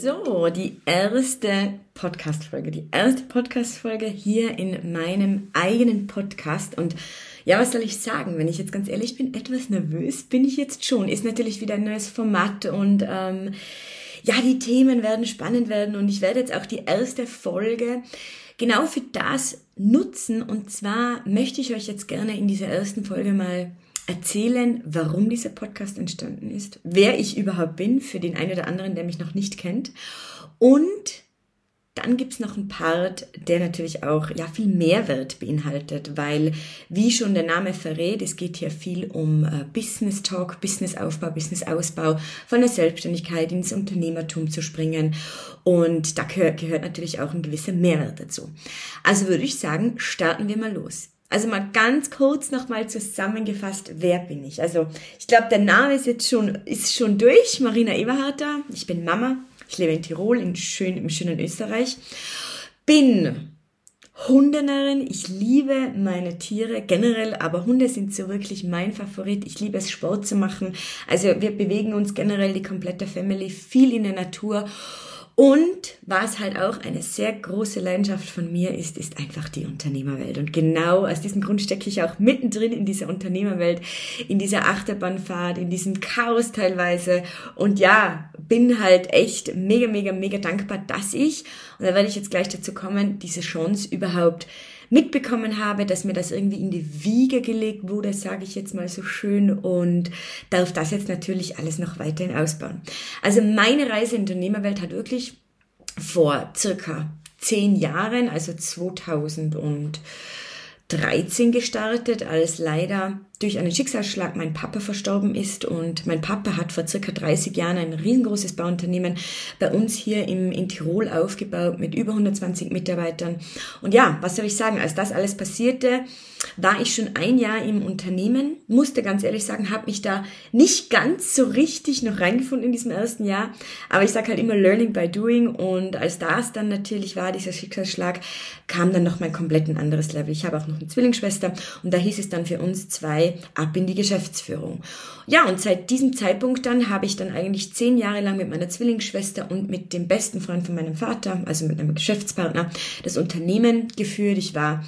So, die erste Podcast-Folge, die erste Podcast-Folge hier in meinem eigenen Podcast und ja, was soll ich sagen? Wenn ich jetzt ganz ehrlich bin, etwas nervös bin ich jetzt schon. Ist natürlich wieder ein neues Format und ähm, ja, die Themen werden spannend werden und ich werde jetzt auch die erste Folge genau für das nutzen und zwar möchte ich euch jetzt gerne in dieser ersten Folge mal erzählen, warum dieser Podcast entstanden ist, wer ich überhaupt bin, für den einen oder anderen, der mich noch nicht kennt. Und dann gibt's noch einen Part, der natürlich auch ja, viel Mehrwert beinhaltet, weil, wie schon der Name verrät, es geht hier viel um äh, Business Talk, Business Aufbau, Business Ausbau, von der Selbstständigkeit ins Unternehmertum zu springen. Und da gehört, gehört natürlich auch ein gewisser Mehrwert dazu. Also würde ich sagen, starten wir mal los. Also mal ganz kurz nochmal zusammengefasst, wer bin ich? Also ich glaube, der Name ist jetzt schon, ist schon durch. Marina Eberharter. Ich bin Mama. Ich lebe in Tirol, in schön, im schönen Österreich. Bin Hundenärin. Ich liebe meine Tiere generell, aber Hunde sind so wirklich mein Favorit. Ich liebe es, Sport zu machen. Also wir bewegen uns generell die komplette Family viel in der Natur. Und was halt auch eine sehr große Leidenschaft von mir ist, ist einfach die Unternehmerwelt. Und genau aus diesem Grund stecke ich auch mittendrin in dieser Unternehmerwelt, in dieser Achterbahnfahrt, in diesem Chaos teilweise. Und ja, bin halt echt mega, mega, mega dankbar, dass ich, und da werde ich jetzt gleich dazu kommen, diese Chance überhaupt mitbekommen habe, dass mir das irgendwie in die Wiege gelegt wurde, sage ich jetzt mal so schön, und darf das jetzt natürlich alles noch weiterhin ausbauen. Also meine Reise in die Unternehmerwelt hat wirklich vor circa zehn Jahren, also 2000 und 13 gestartet, als leider durch einen Schicksalsschlag mein Papa verstorben ist und mein Papa hat vor circa 30 Jahren ein riesengroßes Bauunternehmen bei uns hier im, in Tirol aufgebaut mit über 120 Mitarbeitern. Und ja, was soll ich sagen, als das alles passierte, war ich schon ein Jahr im Unternehmen, musste ganz ehrlich sagen, habe mich da nicht ganz so richtig noch reingefunden in diesem ersten Jahr, aber ich sage halt immer Learning by Doing und als das dann natürlich war, dieser Schicksalsschlag, kam dann noch mein komplett ein anderes Level. Ich habe auch noch eine Zwillingsschwester und da hieß es dann für uns zwei ab in die Geschäftsführung. Ja, und seit diesem Zeitpunkt dann habe ich dann eigentlich zehn Jahre lang mit meiner Zwillingsschwester und mit dem besten Freund von meinem Vater, also mit einem Geschäftspartner, das Unternehmen geführt. Ich war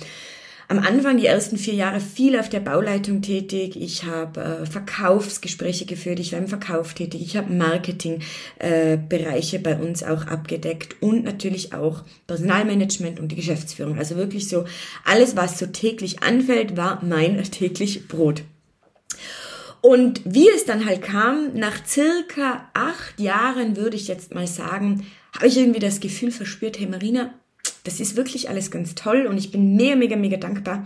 am Anfang, die ersten vier Jahre, viel auf der Bauleitung tätig. Ich habe äh, Verkaufsgespräche geführt, ich war im Verkauf tätig, ich habe Marketingbereiche äh, bei uns auch abgedeckt und natürlich auch Personalmanagement und die Geschäftsführung. Also wirklich so alles, was so täglich anfällt, war mein täglich Brot. Und wie es dann halt kam, nach circa acht Jahren würde ich jetzt mal sagen, habe ich irgendwie das Gefühl verspürt, hey Marina, das ist wirklich alles ganz toll und ich bin mega, mega, mega dankbar.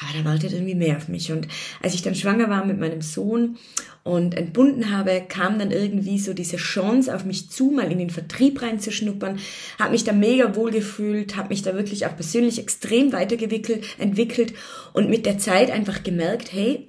Aber da wartet irgendwie mehr auf mich. Und als ich dann schwanger war mit meinem Sohn und entbunden habe, kam dann irgendwie so diese Chance auf mich zu, mal in den Vertrieb reinzuschnuppern, habe mich da mega wohl gefühlt, habe mich da wirklich auch persönlich extrem weitergewickelt, entwickelt und mit der Zeit einfach gemerkt, hey,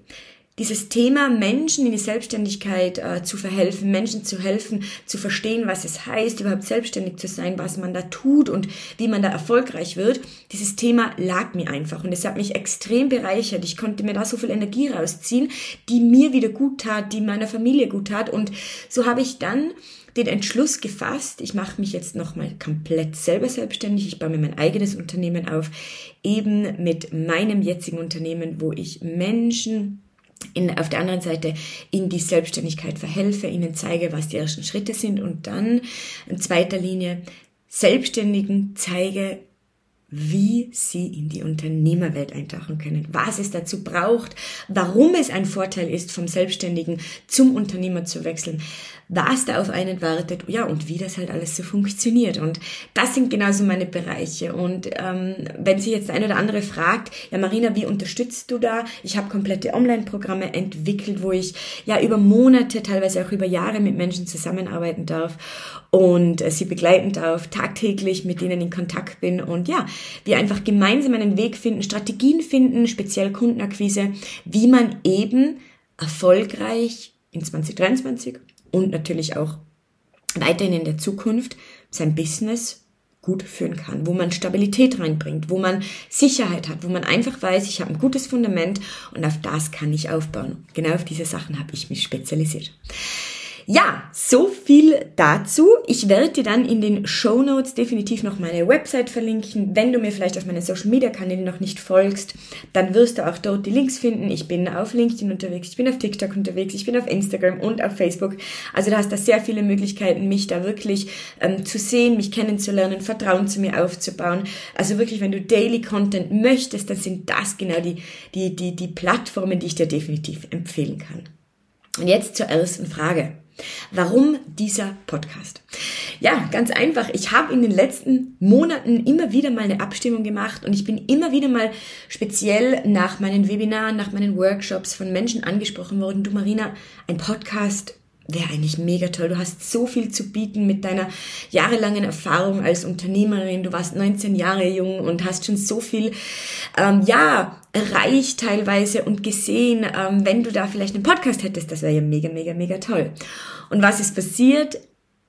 dieses Thema Menschen in die Selbstständigkeit äh, zu verhelfen, Menschen zu helfen, zu verstehen, was es heißt, überhaupt selbstständig zu sein, was man da tut und wie man da erfolgreich wird, dieses Thema lag mir einfach und es hat mich extrem bereichert. Ich konnte mir da so viel Energie rausziehen, die mir wieder gut tat, die meiner Familie gut tat und so habe ich dann den Entschluss gefasst, ich mache mich jetzt nochmal komplett selber selbstständig, ich baue mir mein eigenes Unternehmen auf, eben mit meinem jetzigen Unternehmen, wo ich Menschen in, auf der anderen Seite in die Selbstständigkeit verhelfe, ihnen zeige, was die ersten Schritte sind und dann in zweiter Linie Selbstständigen zeige, wie sie in die Unternehmerwelt eintauchen können, was es dazu braucht, warum es ein Vorteil ist, vom Selbstständigen zum Unternehmer zu wechseln, was da auf einen wartet, ja, und wie das halt alles so funktioniert. Und das sind genauso meine Bereiche. Und ähm, wenn sich jetzt eine oder andere fragt, ja, Marina, wie unterstützt du da? Ich habe komplette Online-Programme entwickelt, wo ich ja über Monate, teilweise auch über Jahre mit Menschen zusammenarbeiten darf. und äh, sie begleiten darf, tagtäglich mit denen in Kontakt bin und ja, wir einfach gemeinsam einen Weg finden, Strategien finden, speziell Kundenakquise, wie man eben erfolgreich in 2023 und natürlich auch weiterhin in der Zukunft sein Business gut führen kann, wo man Stabilität reinbringt, wo man Sicherheit hat, wo man einfach weiß, ich habe ein gutes Fundament und auf das kann ich aufbauen. Genau auf diese Sachen habe ich mich spezialisiert. Ja, so viel dazu. Ich werde dir dann in den Show Notes definitiv noch meine Website verlinken. Wenn du mir vielleicht auf meinen Social Media Kanälen noch nicht folgst, dann wirst du auch dort die Links finden. Ich bin auf LinkedIn unterwegs, ich bin auf TikTok unterwegs, ich bin auf Instagram und auf Facebook. Also du hast da sehr viele Möglichkeiten, mich da wirklich ähm, zu sehen, mich kennenzulernen, Vertrauen zu mir aufzubauen. Also wirklich, wenn du Daily Content möchtest, dann sind das genau die, die, die, die Plattformen, die ich dir definitiv empfehlen kann. Und jetzt zur ersten Frage. Warum dieser Podcast? Ja, ganz einfach. Ich habe in den letzten Monaten immer wieder mal eine Abstimmung gemacht und ich bin immer wieder mal speziell nach meinen Webinaren, nach meinen Workshops von Menschen angesprochen worden. Du Marina, ein Podcast wäre eigentlich mega toll. Du hast so viel zu bieten mit deiner jahrelangen Erfahrung als Unternehmerin. Du warst 19 Jahre jung und hast schon so viel, ähm, ja, erreicht teilweise und gesehen. Ähm, wenn du da vielleicht einen Podcast hättest, das wäre ja mega, mega, mega toll. Und was ist passiert?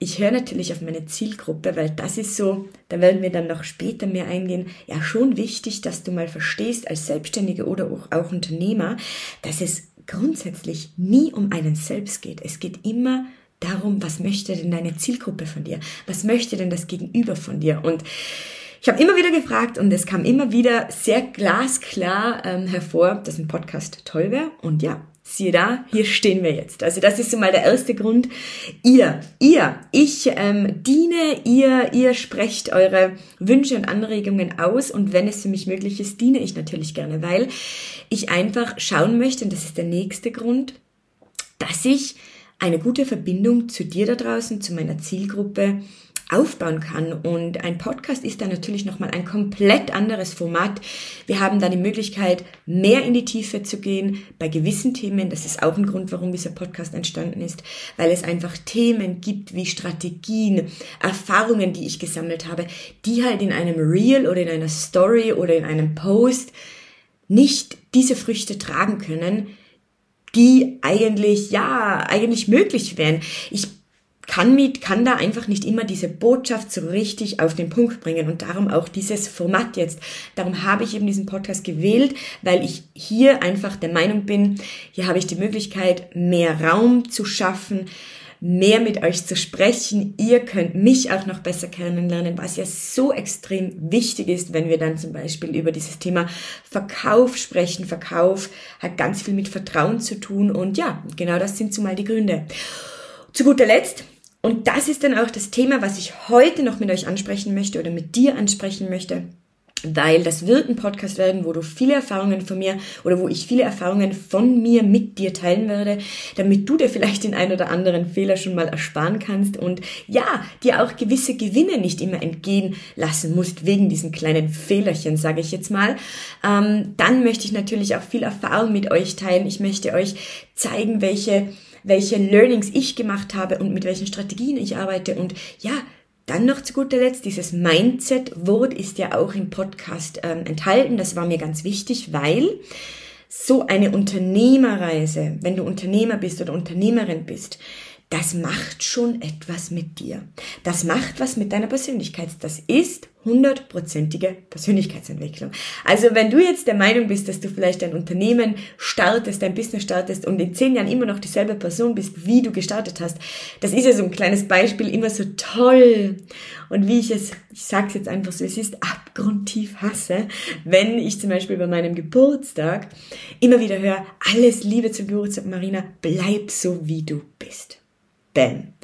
Ich höre natürlich auf meine Zielgruppe, weil das ist so, da werden wir dann noch später mehr eingehen, ja schon wichtig, dass du mal verstehst als Selbstständige oder auch, auch Unternehmer, dass es grundsätzlich nie um einen selbst geht. Es geht immer darum, was möchte denn deine Zielgruppe von dir? Was möchte denn das Gegenüber von dir? Und ich habe immer wieder gefragt und es kam immer wieder sehr glasklar ähm, hervor, dass ein Podcast toll wäre. Und ja, siehe da, hier stehen wir jetzt. Also das ist so mal der erste Grund. Ihr, ihr, ich ähm, diene, ihr, ihr sprecht eure Wünsche und Anregungen aus und wenn es für mich möglich ist, diene ich natürlich gerne, weil ich einfach schauen möchte, und das ist der nächste Grund, dass ich eine gute Verbindung zu dir da draußen, zu meiner Zielgruppe aufbauen kann. Und ein Podcast ist dann natürlich nochmal ein komplett anderes Format. Wir haben dann die Möglichkeit, mehr in die Tiefe zu gehen bei gewissen Themen. Das ist auch ein Grund, warum dieser Podcast entstanden ist, weil es einfach Themen gibt wie Strategien, Erfahrungen, die ich gesammelt habe, die halt in einem Reel oder in einer Story oder in einem Post nicht diese Früchte tragen können, die eigentlich, ja, eigentlich möglich wären. Ich kann mit, kann da einfach nicht immer diese Botschaft so richtig auf den Punkt bringen und darum auch dieses Format jetzt. Darum habe ich eben diesen Podcast gewählt, weil ich hier einfach der Meinung bin, hier habe ich die Möglichkeit, mehr Raum zu schaffen, mehr mit euch zu sprechen. Ihr könnt mich auch noch besser kennenlernen, was ja so extrem wichtig ist, wenn wir dann zum Beispiel über dieses Thema Verkauf sprechen. Verkauf hat ganz viel mit Vertrauen zu tun und ja, genau das sind zumal die Gründe. Zu guter Letzt und das ist dann auch das Thema, was ich heute noch mit euch ansprechen möchte oder mit dir ansprechen möchte, weil das wird ein Podcast werden, wo du viele Erfahrungen von mir oder wo ich viele Erfahrungen von mir mit dir teilen werde, damit du dir vielleicht den ein oder anderen Fehler schon mal ersparen kannst und ja, dir auch gewisse Gewinne nicht immer entgehen lassen musst wegen diesen kleinen Fehlerchen, sage ich jetzt mal. Ähm, dann möchte ich natürlich auch viel Erfahrung mit euch teilen. Ich möchte euch zeigen, welche welche Learnings ich gemacht habe und mit welchen Strategien ich arbeite. Und ja, dann noch zu guter Letzt, dieses Mindset-Wort ist ja auch im Podcast ähm, enthalten. Das war mir ganz wichtig, weil so eine Unternehmerreise, wenn du Unternehmer bist oder Unternehmerin bist, das macht schon etwas mit dir. Das macht was mit deiner Persönlichkeit. Das ist hundertprozentige Persönlichkeitsentwicklung. Also wenn du jetzt der Meinung bist, dass du vielleicht ein Unternehmen startest, ein Business startest und in zehn Jahren immer noch dieselbe Person bist, wie du gestartet hast, das ist ja so ein kleines Beispiel, immer so toll. Und wie ich es, ich sag's jetzt einfach so, es ist abgrundtief hasse, wenn ich zum Beispiel bei meinem Geburtstag immer wieder höre, alles Liebe zum Geburtstag, Marina, bleib so wie du bist. Bam.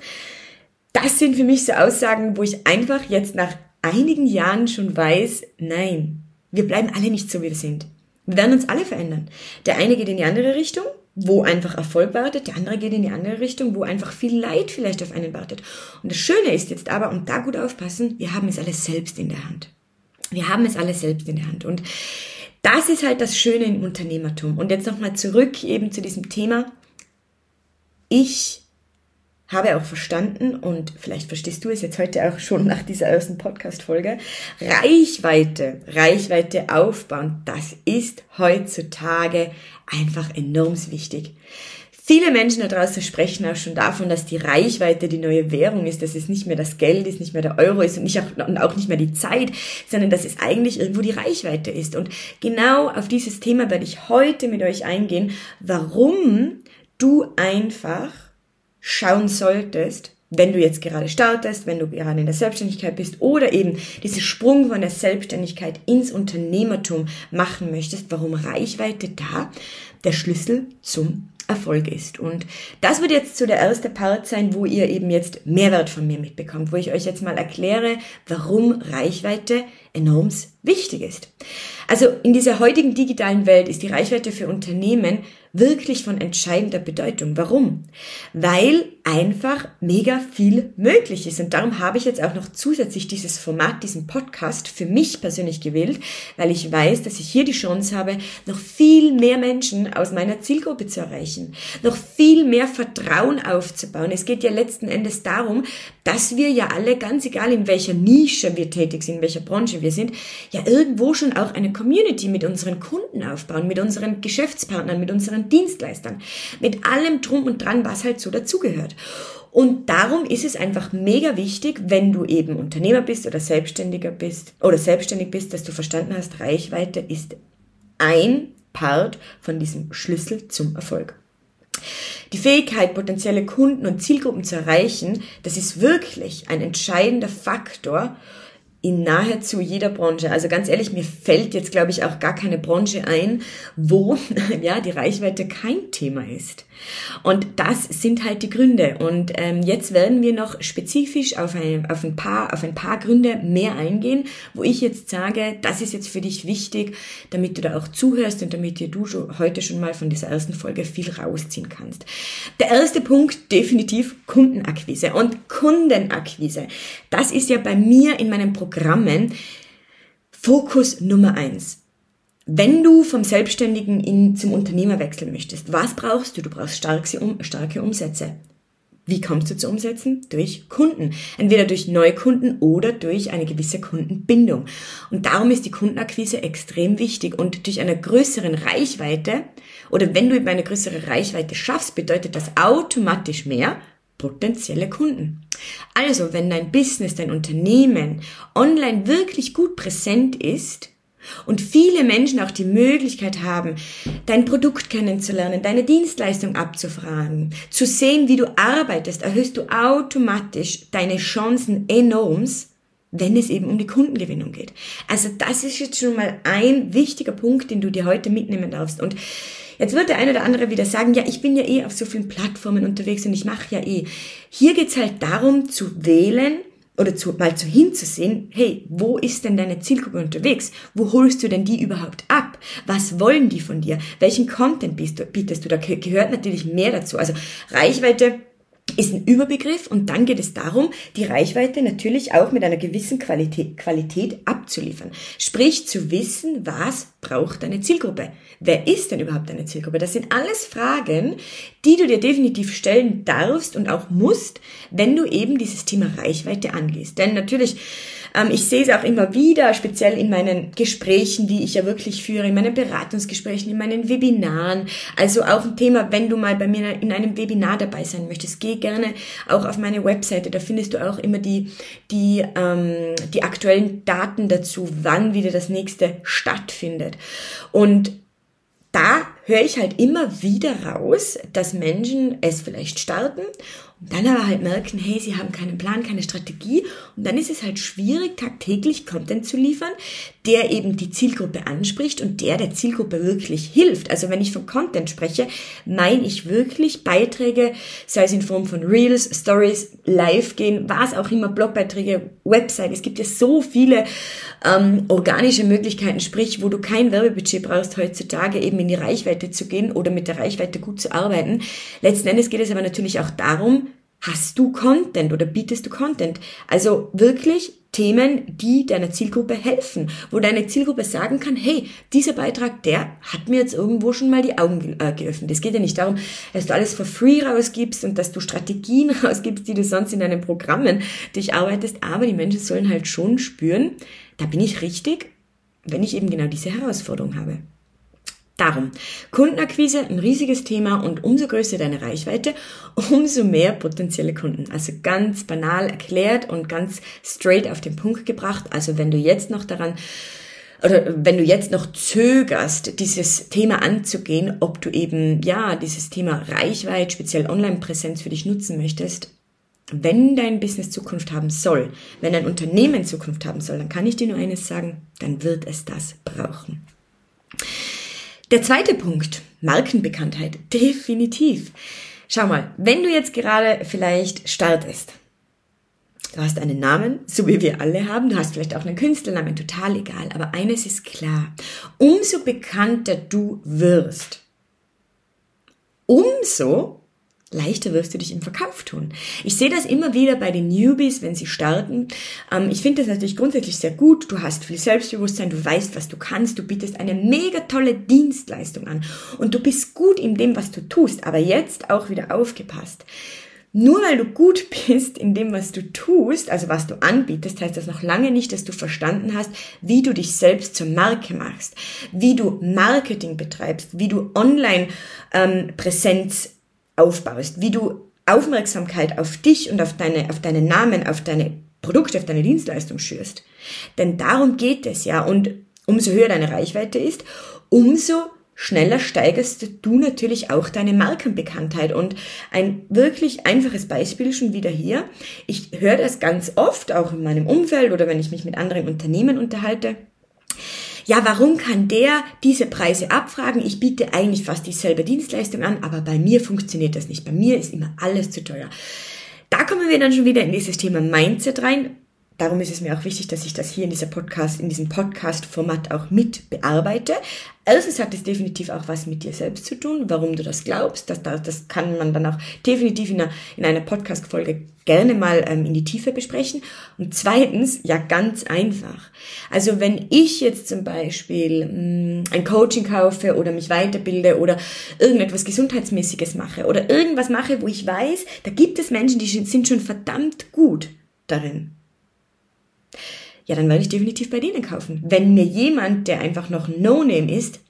Das sind für mich so Aussagen, wo ich einfach jetzt nach einigen Jahren schon weiß, nein, wir bleiben alle nicht so, wie wir sind. Wir werden uns alle verändern. Der eine geht in die andere Richtung, wo einfach Erfolg wartet, der andere geht in die andere Richtung, wo einfach viel Leid vielleicht auf einen wartet. Und das Schöne ist jetzt aber, und da gut aufpassen, wir haben es alles selbst in der Hand. Wir haben es alles selbst in der Hand. Und das ist halt das Schöne im Unternehmertum. Und jetzt nochmal zurück eben zu diesem Thema. Ich habe auch verstanden und vielleicht verstehst du es jetzt heute auch schon nach dieser ersten Podcast-Folge. Reichweite, Reichweite aufbauen, das ist heutzutage einfach enorm wichtig. Viele Menschen da draußen sprechen auch schon davon, dass die Reichweite die neue Währung ist, dass es nicht mehr das Geld ist, nicht mehr der Euro ist und, nicht auch, und auch nicht mehr die Zeit, sondern dass es eigentlich irgendwo die Reichweite ist. Und genau auf dieses Thema werde ich heute mit euch eingehen, warum du einfach schauen solltest, wenn du jetzt gerade startest, wenn du gerade in der Selbstständigkeit bist oder eben diesen Sprung von der Selbstständigkeit ins Unternehmertum machen möchtest, warum Reichweite da der Schlüssel zum Erfolg ist. Und das wird jetzt so der erste Part sein, wo ihr eben jetzt Mehrwert von mir mitbekommt, wo ich euch jetzt mal erkläre, warum Reichweite enorm wichtig ist. Also in dieser heutigen digitalen Welt ist die Reichweite für Unternehmen wirklich von entscheidender Bedeutung. Warum? Weil einfach mega viel möglich ist. Und darum habe ich jetzt auch noch zusätzlich dieses Format, diesen Podcast für mich persönlich gewählt, weil ich weiß, dass ich hier die Chance habe, noch viel mehr Menschen aus meiner Zielgruppe zu erreichen, noch viel mehr Vertrauen aufzubauen. Es geht ja letzten Endes darum, dass wir ja alle, ganz egal in welcher Nische wir tätig sind, in welcher Branche wir sind, ja irgendwo schon auch eine Community mit unseren Kunden aufbauen, mit unseren Geschäftspartnern, mit unseren Dienstleistern, mit allem drum und dran, was halt so dazugehört. Und darum ist es einfach mega wichtig, wenn du eben Unternehmer bist oder Selbstständiger bist oder selbstständig bist, dass du verstanden hast, Reichweite ist ein Part von diesem Schlüssel zum Erfolg. Die Fähigkeit, potenzielle Kunden und Zielgruppen zu erreichen, das ist wirklich ein entscheidender Faktor, in nahezu jeder Branche. Also ganz ehrlich, mir fällt jetzt, glaube ich, auch gar keine Branche ein, wo ja die Reichweite kein Thema ist. Und das sind halt die Gründe. Und ähm, jetzt werden wir noch spezifisch auf ein, auf, ein paar, auf ein paar Gründe mehr eingehen, wo ich jetzt sage, das ist jetzt für dich wichtig, damit du da auch zuhörst und damit du heute schon mal von dieser ersten Folge viel rausziehen kannst. Der erste Punkt, definitiv Kundenakquise. Und Kundenakquise, das ist ja bei mir in Programm Programmen Fokus Nummer eins. Wenn du vom Selbstständigen in, zum Unternehmer wechseln möchtest, was brauchst du? Du brauchst starke, starke Umsätze. Wie kommst du zu Umsätzen? Durch Kunden. Entweder durch Neukunden oder durch eine gewisse Kundenbindung. Und darum ist die Kundenakquise extrem wichtig. Und durch eine größeren Reichweite oder wenn du eben eine größere Reichweite schaffst, bedeutet das automatisch mehr potenzielle Kunden. Also, wenn dein Business, dein Unternehmen online wirklich gut präsent ist und viele Menschen auch die Möglichkeit haben, dein Produkt kennenzulernen, deine Dienstleistung abzufragen, zu sehen, wie du arbeitest, erhöhst du automatisch deine Chancen enorm, wenn es eben um die Kundengewinnung geht. Also das ist jetzt schon mal ein wichtiger Punkt, den du dir heute mitnehmen darfst. Und Jetzt wird der eine oder andere wieder sagen, ja, ich bin ja eh auf so vielen Plattformen unterwegs und ich mache ja eh. Hier geht's halt darum zu wählen, oder zu, mal zu hinzusehen, hey, wo ist denn deine Zielgruppe unterwegs? Wo holst du denn die überhaupt ab? Was wollen die von dir? Welchen Content bietest du? Da gehört natürlich mehr dazu. Also Reichweite ist ein Überbegriff und dann geht es darum, die Reichweite natürlich auch mit einer gewissen Qualität, Qualität abzuliefern. Sprich, zu wissen, was braucht deine Zielgruppe? Wer ist denn überhaupt deine Zielgruppe? Das sind alles Fragen, die du dir definitiv stellen darfst und auch musst, wenn du eben dieses Thema Reichweite angehst. Denn natürlich ähm, ich sehe es auch immer wieder, speziell in meinen Gesprächen, die ich ja wirklich führe, in meinen Beratungsgesprächen, in meinen Webinaren. Also auch ein Thema, wenn du mal bei mir in einem Webinar dabei sein möchtest, geh gerne auch auf meine Webseite. Da findest du auch immer die, die, ähm, die aktuellen Daten dazu, wann wieder das nächste stattfindet. Und da höre ich halt immer wieder raus, dass Menschen es vielleicht starten und dann aber halt merken, hey, sie haben keinen Plan, keine Strategie und dann ist es halt schwierig, tagtäglich Content zu liefern, der eben die Zielgruppe anspricht und der der Zielgruppe wirklich hilft. Also wenn ich von Content spreche, meine ich wirklich Beiträge, sei es in Form von Reels, Stories, Live gehen, was auch immer, Blogbeiträge, Website. Es gibt ja so viele ähm, organische Möglichkeiten, sprich, wo du kein Werbebudget brauchst heutzutage eben in die Reichweite zu gehen oder mit der Reichweite gut zu arbeiten. Letzten Endes geht es aber natürlich auch darum, Hast du Content oder bietest du Content? Also wirklich Themen, die deiner Zielgruppe helfen, wo deine Zielgruppe sagen kann, hey, dieser Beitrag, der hat mir jetzt irgendwo schon mal die Augen äh, geöffnet. Es geht ja nicht darum, dass du alles for free rausgibst und dass du Strategien rausgibst, die du sonst in deinen Programmen durcharbeitest, aber die Menschen sollen halt schon spüren, da bin ich richtig, wenn ich eben genau diese Herausforderung habe. Darum, Kundenakquise ein riesiges Thema und umso größer deine Reichweite, umso mehr potenzielle Kunden. Also ganz banal erklärt und ganz straight auf den Punkt gebracht. Also wenn du jetzt noch daran oder wenn du jetzt noch zögerst, dieses Thema anzugehen, ob du eben, ja, dieses Thema Reichweite, speziell Online-Präsenz für dich nutzen möchtest, wenn dein Business Zukunft haben soll, wenn dein Unternehmen Zukunft haben soll, dann kann ich dir nur eines sagen, dann wird es das brauchen. Der zweite Punkt, Markenbekanntheit, definitiv. Schau mal, wenn du jetzt gerade vielleicht startest, du hast einen Namen, so wie wir alle haben, du hast vielleicht auch einen Künstlernamen, total egal, aber eines ist klar, umso bekannter du wirst, umso leichter wirst du dich im Verkauf tun. Ich sehe das immer wieder bei den Newbies, wenn sie starten. Ähm, ich finde das natürlich grundsätzlich sehr gut. Du hast viel Selbstbewusstsein, du weißt, was du kannst, du bietest eine mega tolle Dienstleistung an und du bist gut in dem, was du tust. Aber jetzt auch wieder aufgepasst. Nur weil du gut bist in dem, was du tust, also was du anbietest, heißt das noch lange nicht, dass du verstanden hast, wie du dich selbst zur Marke machst, wie du Marketing betreibst, wie du Online-Präsenz ähm, aufbaust, wie du Aufmerksamkeit auf dich und auf deine, auf deinen Namen, auf deine Produkte, auf deine Dienstleistung schürst. Denn darum geht es ja. Und umso höher deine Reichweite ist, umso schneller steigerst du natürlich auch deine Markenbekanntheit. Und ein wirklich einfaches Beispiel schon wieder hier. Ich höre das ganz oft, auch in meinem Umfeld oder wenn ich mich mit anderen Unternehmen unterhalte ja, warum kann der diese Preise abfragen? Ich biete eigentlich fast dieselbe Dienstleistung an, aber bei mir funktioniert das nicht. Bei mir ist immer alles zu teuer. Da kommen wir dann schon wieder in dieses Thema Mindset rein. Darum ist es mir auch wichtig, dass ich das hier in dieser Podcast, in diesem Podcast-Format auch mit bearbeite. Erstens hat es definitiv auch was mit dir selbst zu tun, warum du das glaubst. Das, das kann man dann auch definitiv in einer, in einer Podcast-Folge gerne mal ähm, in die Tiefe besprechen. Und zweitens, ja, ganz einfach. Also wenn ich jetzt zum Beispiel mh, mm, ein Coaching kaufe oder mich weiterbilde oder irgendetwas Gesundheitsmäßiges mache oder irgendwas mache, wo ich weiß, da gibt es Menschen, die sind schon verdammt gut darin ja, dann werde ich definitiv bei denen kaufen. Wenn mir jemand, der einfach noch No-Name ist,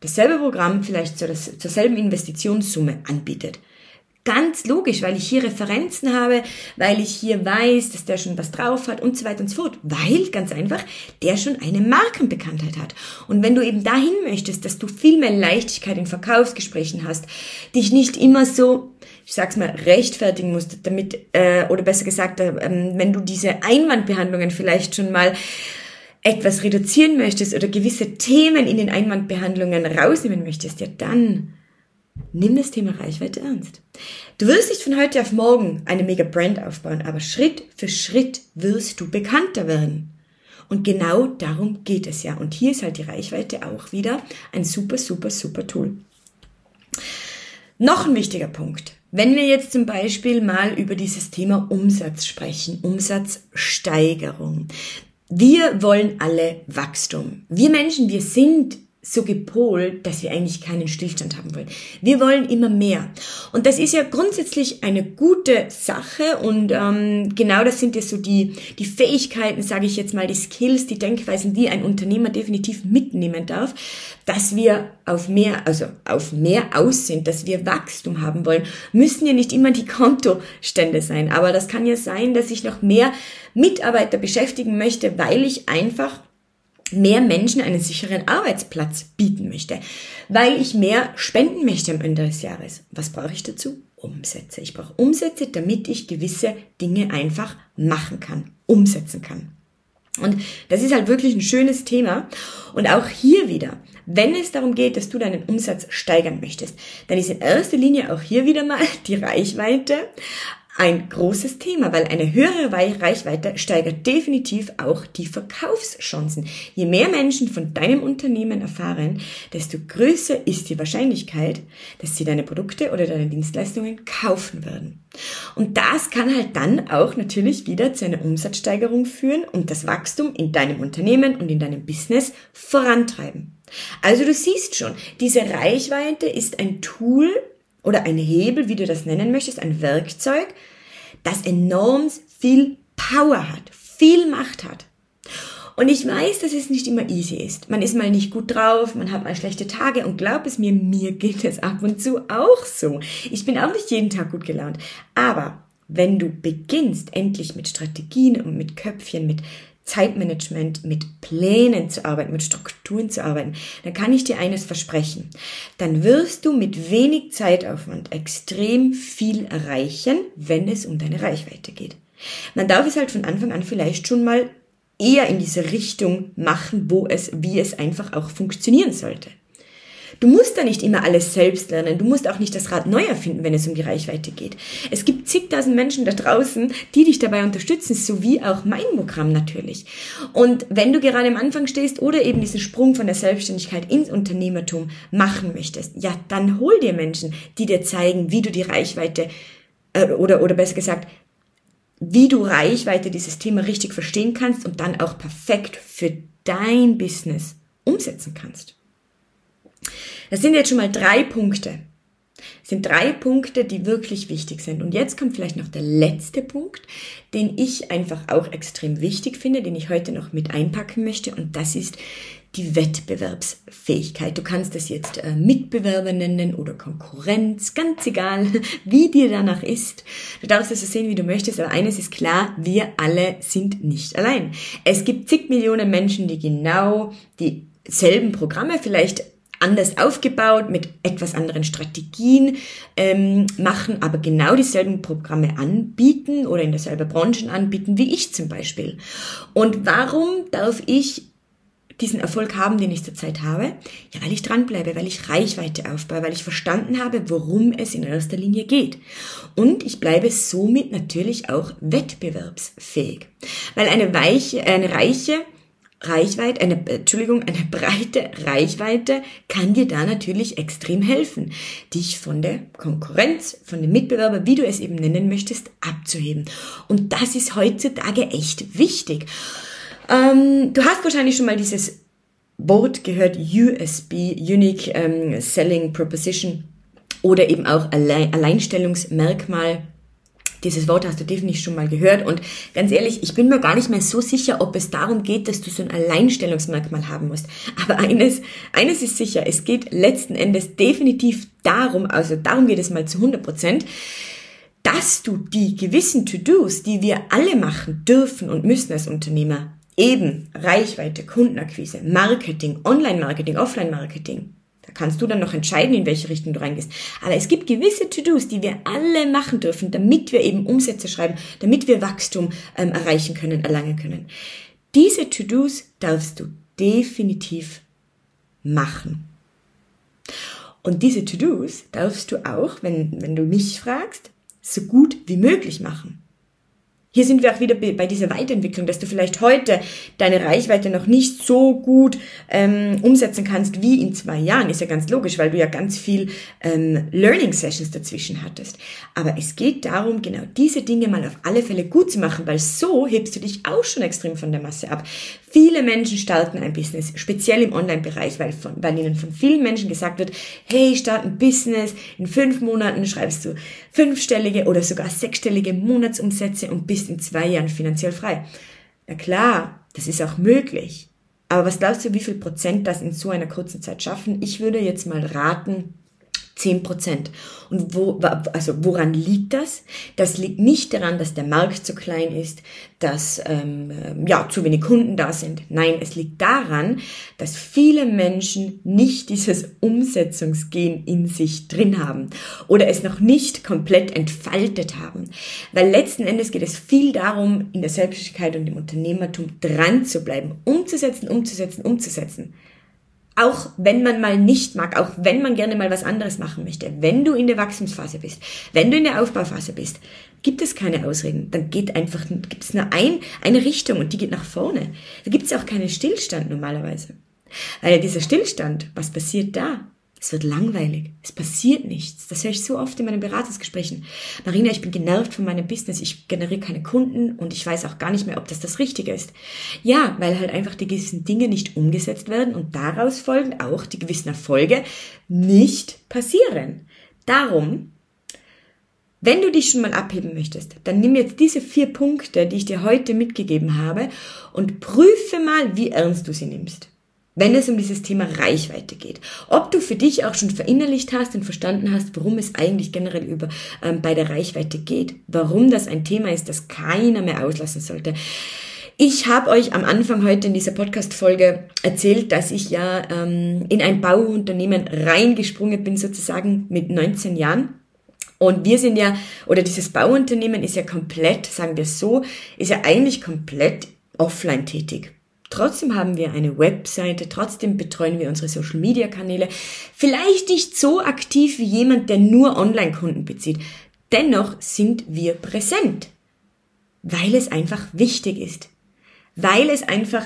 dasselbe Programm vielleicht zur, zur selben Investitionssumme anbietet, Ganz logisch, weil ich hier Referenzen habe, weil ich hier weiß, dass der schon was drauf hat und so weiter und so fort. Weil, ganz einfach, der schon eine Markenbekanntheit hat. Und wenn du eben dahin möchtest, dass du viel mehr Leichtigkeit in Verkaufsgesprächen hast, dich nicht immer so, ich sag's mal, rechtfertigen musst, damit, äh, oder besser gesagt, äh, wenn du diese Einwandbehandlungen vielleicht schon mal etwas reduzieren möchtest oder gewisse Themen in den Einwandbehandlungen rausnehmen möchtest, ja dann Nimm das Thema Reichweite ernst. Du wirst nicht von heute auf morgen eine mega Brand aufbauen, aber Schritt für Schritt wirst du bekannter werden. Und genau darum geht es ja. Und hier ist halt die Reichweite auch wieder ein super, super, super Tool. Noch ein wichtiger Punkt. Wenn wir jetzt zum Beispiel mal über dieses Thema Umsatz sprechen, Umsatzsteigerung. Wir wollen alle Wachstum. Wir Menschen, wir sind so gepolt, dass wir eigentlich keinen Stillstand haben wollen. Wir wollen immer mehr. Und das ist ja grundsätzlich eine gute Sache und ähm, genau das sind ja so die, die Fähigkeiten, sage ich jetzt mal, die Skills, die Denkweisen, die ein Unternehmer definitiv mitnehmen darf, dass wir auf mehr, also auf mehr aus sind, dass wir Wachstum haben wollen, müssen ja nicht immer die Kontostände sein, aber das kann ja sein, dass ich noch mehr Mitarbeiter beschäftigen möchte, weil ich einfach mehr Menschen einen sicheren Arbeitsplatz bieten möchte, weil ich mehr spenden möchte am Ende des Jahres. Was brauche ich dazu? Umsätze. Ich brauche Umsätze, damit ich gewisse Dinge einfach machen kann, umsetzen kann. Und das ist halt wirklich ein schönes Thema. Und auch hier wieder, wenn es darum geht, dass du deinen Umsatz steigern möchtest, dann ist in erster Linie auch hier wieder mal die Reichweite, ein großes Thema, weil eine höhere Reichweite steigert definitiv auch die Verkaufschancen. Je mehr Menschen von deinem Unternehmen erfahren, desto größer ist die Wahrscheinlichkeit, dass sie deine Produkte oder deine Dienstleistungen kaufen werden. Und das kann halt dann auch natürlich wieder zu einer Umsatzsteigerung führen und das Wachstum in deinem Unternehmen und in deinem Business vorantreiben. Also du siehst schon, diese Reichweite ist ein Tool, oder ein Hebel, wie du das nennen möchtest, ein Werkzeug, das enorm viel Power hat, viel Macht hat. Und ich weiß, dass es nicht immer easy ist. Man ist mal nicht gut drauf, man hat mal schlechte Tage und glaub es mir, mir geht es ab und zu auch so. Ich bin auch nicht jeden Tag gut gelaunt. Aber wenn du beginnst, endlich mit Strategien und mit Köpfchen, mit Zeitmanagement, mit Plänen zu arbeiten, mit Strukturen zu arbeiten, dann kann ich dir eines versprechen. Dann wirst du mit wenig Zeitaufwand extrem viel erreichen, wenn es um deine Reichweite geht. Man darf es halt von Anfang an vielleicht schon mal eher in diese Richtung machen, wo es, wie es einfach auch funktionieren sollte. Du musst da nicht immer alles selbst lernen. Du musst auch nicht das Rad neu erfinden, wenn es um die Reichweite geht. Es gibt zigtausend Menschen da draußen, die dich dabei unterstützen, sowie auch mein Programm natürlich. Und wenn du gerade am Anfang stehst oder eben diesen Sprung von der Selbstständigkeit ins Unternehmertum machen möchtest, ja, dann hol dir Menschen, die dir zeigen, wie du die Reichweite äh, oder, oder besser gesagt, wie du Reichweite dieses Thema richtig verstehen kannst und dann auch perfekt für dein Business umsetzen kannst. Das sind jetzt schon mal drei Punkte. Das sind drei Punkte, die wirklich wichtig sind. Und jetzt kommt vielleicht noch der letzte Punkt, den ich einfach auch extrem wichtig finde, den ich heute noch mit einpacken möchte. Und das ist die Wettbewerbsfähigkeit. Du kannst es jetzt äh, Mitbewerber nennen oder Konkurrenz, ganz egal, wie dir danach ist. Du darfst es so sehen, wie du möchtest, aber eines ist klar, wir alle sind nicht allein. Es gibt zig Millionen Menschen, die genau dieselben Programme vielleicht anders aufgebaut, mit etwas anderen Strategien ähm, machen, aber genau dieselben Programme anbieten oder in derselben Branchen anbieten wie ich zum Beispiel. Und warum darf ich diesen Erfolg haben, den ich zurzeit habe? Ja, weil ich dranbleibe, weil ich Reichweite aufbaue, weil ich verstanden habe, worum es in erster Linie geht. Und ich bleibe somit natürlich auch wettbewerbsfähig. Weil eine weiche, eine reiche Reichweite, eine, Entschuldigung, eine breite Reichweite kann dir da natürlich extrem helfen, dich von der Konkurrenz, von dem Mitbewerber, wie du es eben nennen möchtest, abzuheben. Und das ist heutzutage echt wichtig. Ähm, du hast wahrscheinlich schon mal dieses Wort gehört, USB, Unique ähm, Selling Proposition oder eben auch Alleinstellungsmerkmal dieses Wort hast du definitiv schon mal gehört. Und ganz ehrlich, ich bin mir gar nicht mehr so sicher, ob es darum geht, dass du so ein Alleinstellungsmerkmal haben musst. Aber eines, eines ist sicher, es geht letzten Endes definitiv darum, also darum geht es mal zu 100 Prozent, dass du die gewissen To-Dos, die wir alle machen dürfen und müssen als Unternehmer, eben Reichweite, Kundenakquise, Marketing, Online-Marketing, Offline-Marketing, kannst du dann noch entscheiden, in welche Richtung du reingehst. Aber es gibt gewisse To-Dos, die wir alle machen dürfen, damit wir eben Umsätze schreiben, damit wir Wachstum ähm, erreichen können, erlangen können. Diese To-Dos darfst du definitiv machen. Und diese To-Dos darfst du auch, wenn, wenn du mich fragst, so gut wie möglich machen. Hier sind wir auch wieder bei dieser Weiterentwicklung, dass du vielleicht heute deine Reichweite noch nicht so gut ähm, umsetzen kannst wie in zwei Jahren. Ist ja ganz logisch, weil du ja ganz viel ähm, Learning Sessions dazwischen hattest. Aber es geht darum, genau diese Dinge mal auf alle Fälle gut zu machen, weil so hebst du dich auch schon extrem von der Masse ab. Viele Menschen starten ein Business, speziell im Online-Bereich, weil, von, weil ihnen von vielen Menschen gesagt wird, hey, start ein Business, in fünf Monaten schreibst du fünfstellige oder sogar sechsstellige Monatsumsätze und bist in zwei Jahren finanziell frei. Na klar, das ist auch möglich. Aber was glaubst du, wie viel Prozent das in so einer kurzen Zeit schaffen? Ich würde jetzt mal raten, 10 Prozent. Und wo, also woran liegt das? Das liegt nicht daran, dass der Markt zu klein ist, dass ähm, ja zu wenig Kunden da sind. Nein, es liegt daran, dass viele Menschen nicht dieses Umsetzungsgehen in sich drin haben oder es noch nicht komplett entfaltet haben. Weil letzten Endes geht es viel darum, in der Selbstständigkeit und im Unternehmertum dran zu bleiben, umzusetzen, umzusetzen, umzusetzen. Auch wenn man mal nicht mag, auch wenn man gerne mal was anderes machen möchte, wenn du in der Wachstumsphase bist, wenn du in der Aufbauphase bist, gibt es keine Ausreden. Dann geht einfach, gibt es nur ein, eine Richtung und die geht nach vorne. Da gibt es auch keinen Stillstand normalerweise. Weil dieser Stillstand, was passiert da? Es wird langweilig. Es passiert nichts. Das höre ich so oft in meinen Beratungsgesprächen. Marina, ich bin genervt von meinem Business. Ich generiere keine Kunden und ich weiß auch gar nicht mehr, ob das das Richtige ist. Ja, weil halt einfach die gewissen Dinge nicht umgesetzt werden und daraus folgend auch die gewissen Erfolge nicht passieren. Darum, wenn du dich schon mal abheben möchtest, dann nimm jetzt diese vier Punkte, die ich dir heute mitgegeben habe und prüfe mal, wie ernst du sie nimmst wenn es um dieses Thema Reichweite geht. Ob du für dich auch schon verinnerlicht hast und verstanden hast, worum es eigentlich generell über ähm, bei der Reichweite geht, warum das ein Thema ist, das keiner mehr auslassen sollte. Ich habe euch am Anfang heute in dieser Podcast-Folge erzählt, dass ich ja ähm, in ein Bauunternehmen reingesprungen bin, sozusagen mit 19 Jahren. Und wir sind ja, oder dieses Bauunternehmen ist ja komplett, sagen wir so, ist ja eigentlich komplett offline tätig. Trotzdem haben wir eine Webseite, trotzdem betreuen wir unsere Social-Media-Kanäle. Vielleicht nicht so aktiv wie jemand, der nur Online-Kunden bezieht. Dennoch sind wir präsent, weil es einfach wichtig ist, weil es einfach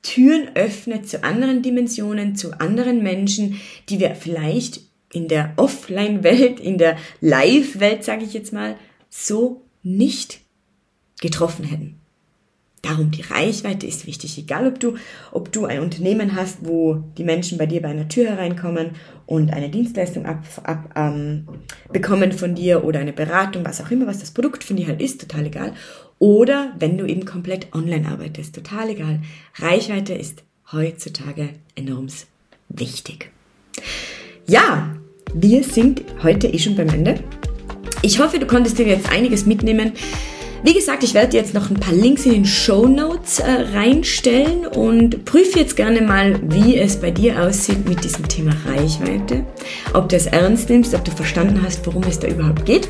Türen öffnet zu anderen Dimensionen, zu anderen Menschen, die wir vielleicht in der Offline-Welt, in der Live-Welt, sage ich jetzt mal, so nicht getroffen hätten. Darum die Reichweite ist wichtig, egal ob du, ob du ein Unternehmen hast, wo die Menschen bei dir bei einer Tür hereinkommen und eine Dienstleistung ab, ab, ähm, bekommen von dir oder eine Beratung, was auch immer, was das Produkt von dir halt ist, total egal. Oder wenn du eben komplett online arbeitest, total egal. Reichweite ist heutzutage enorm wichtig. Ja, wir sind heute eh schon beim Ende. Ich hoffe, du konntest dir jetzt einiges mitnehmen. Wie gesagt, ich werde jetzt noch ein paar Links in den Show Notes äh, reinstellen und prüfe jetzt gerne mal, wie es bei dir aussieht mit diesem Thema Reichweite. Ob du es ernst nimmst, ob du verstanden hast, worum es da überhaupt geht.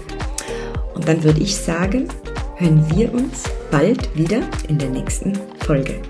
Und dann würde ich sagen, hören wir uns bald wieder in der nächsten Folge.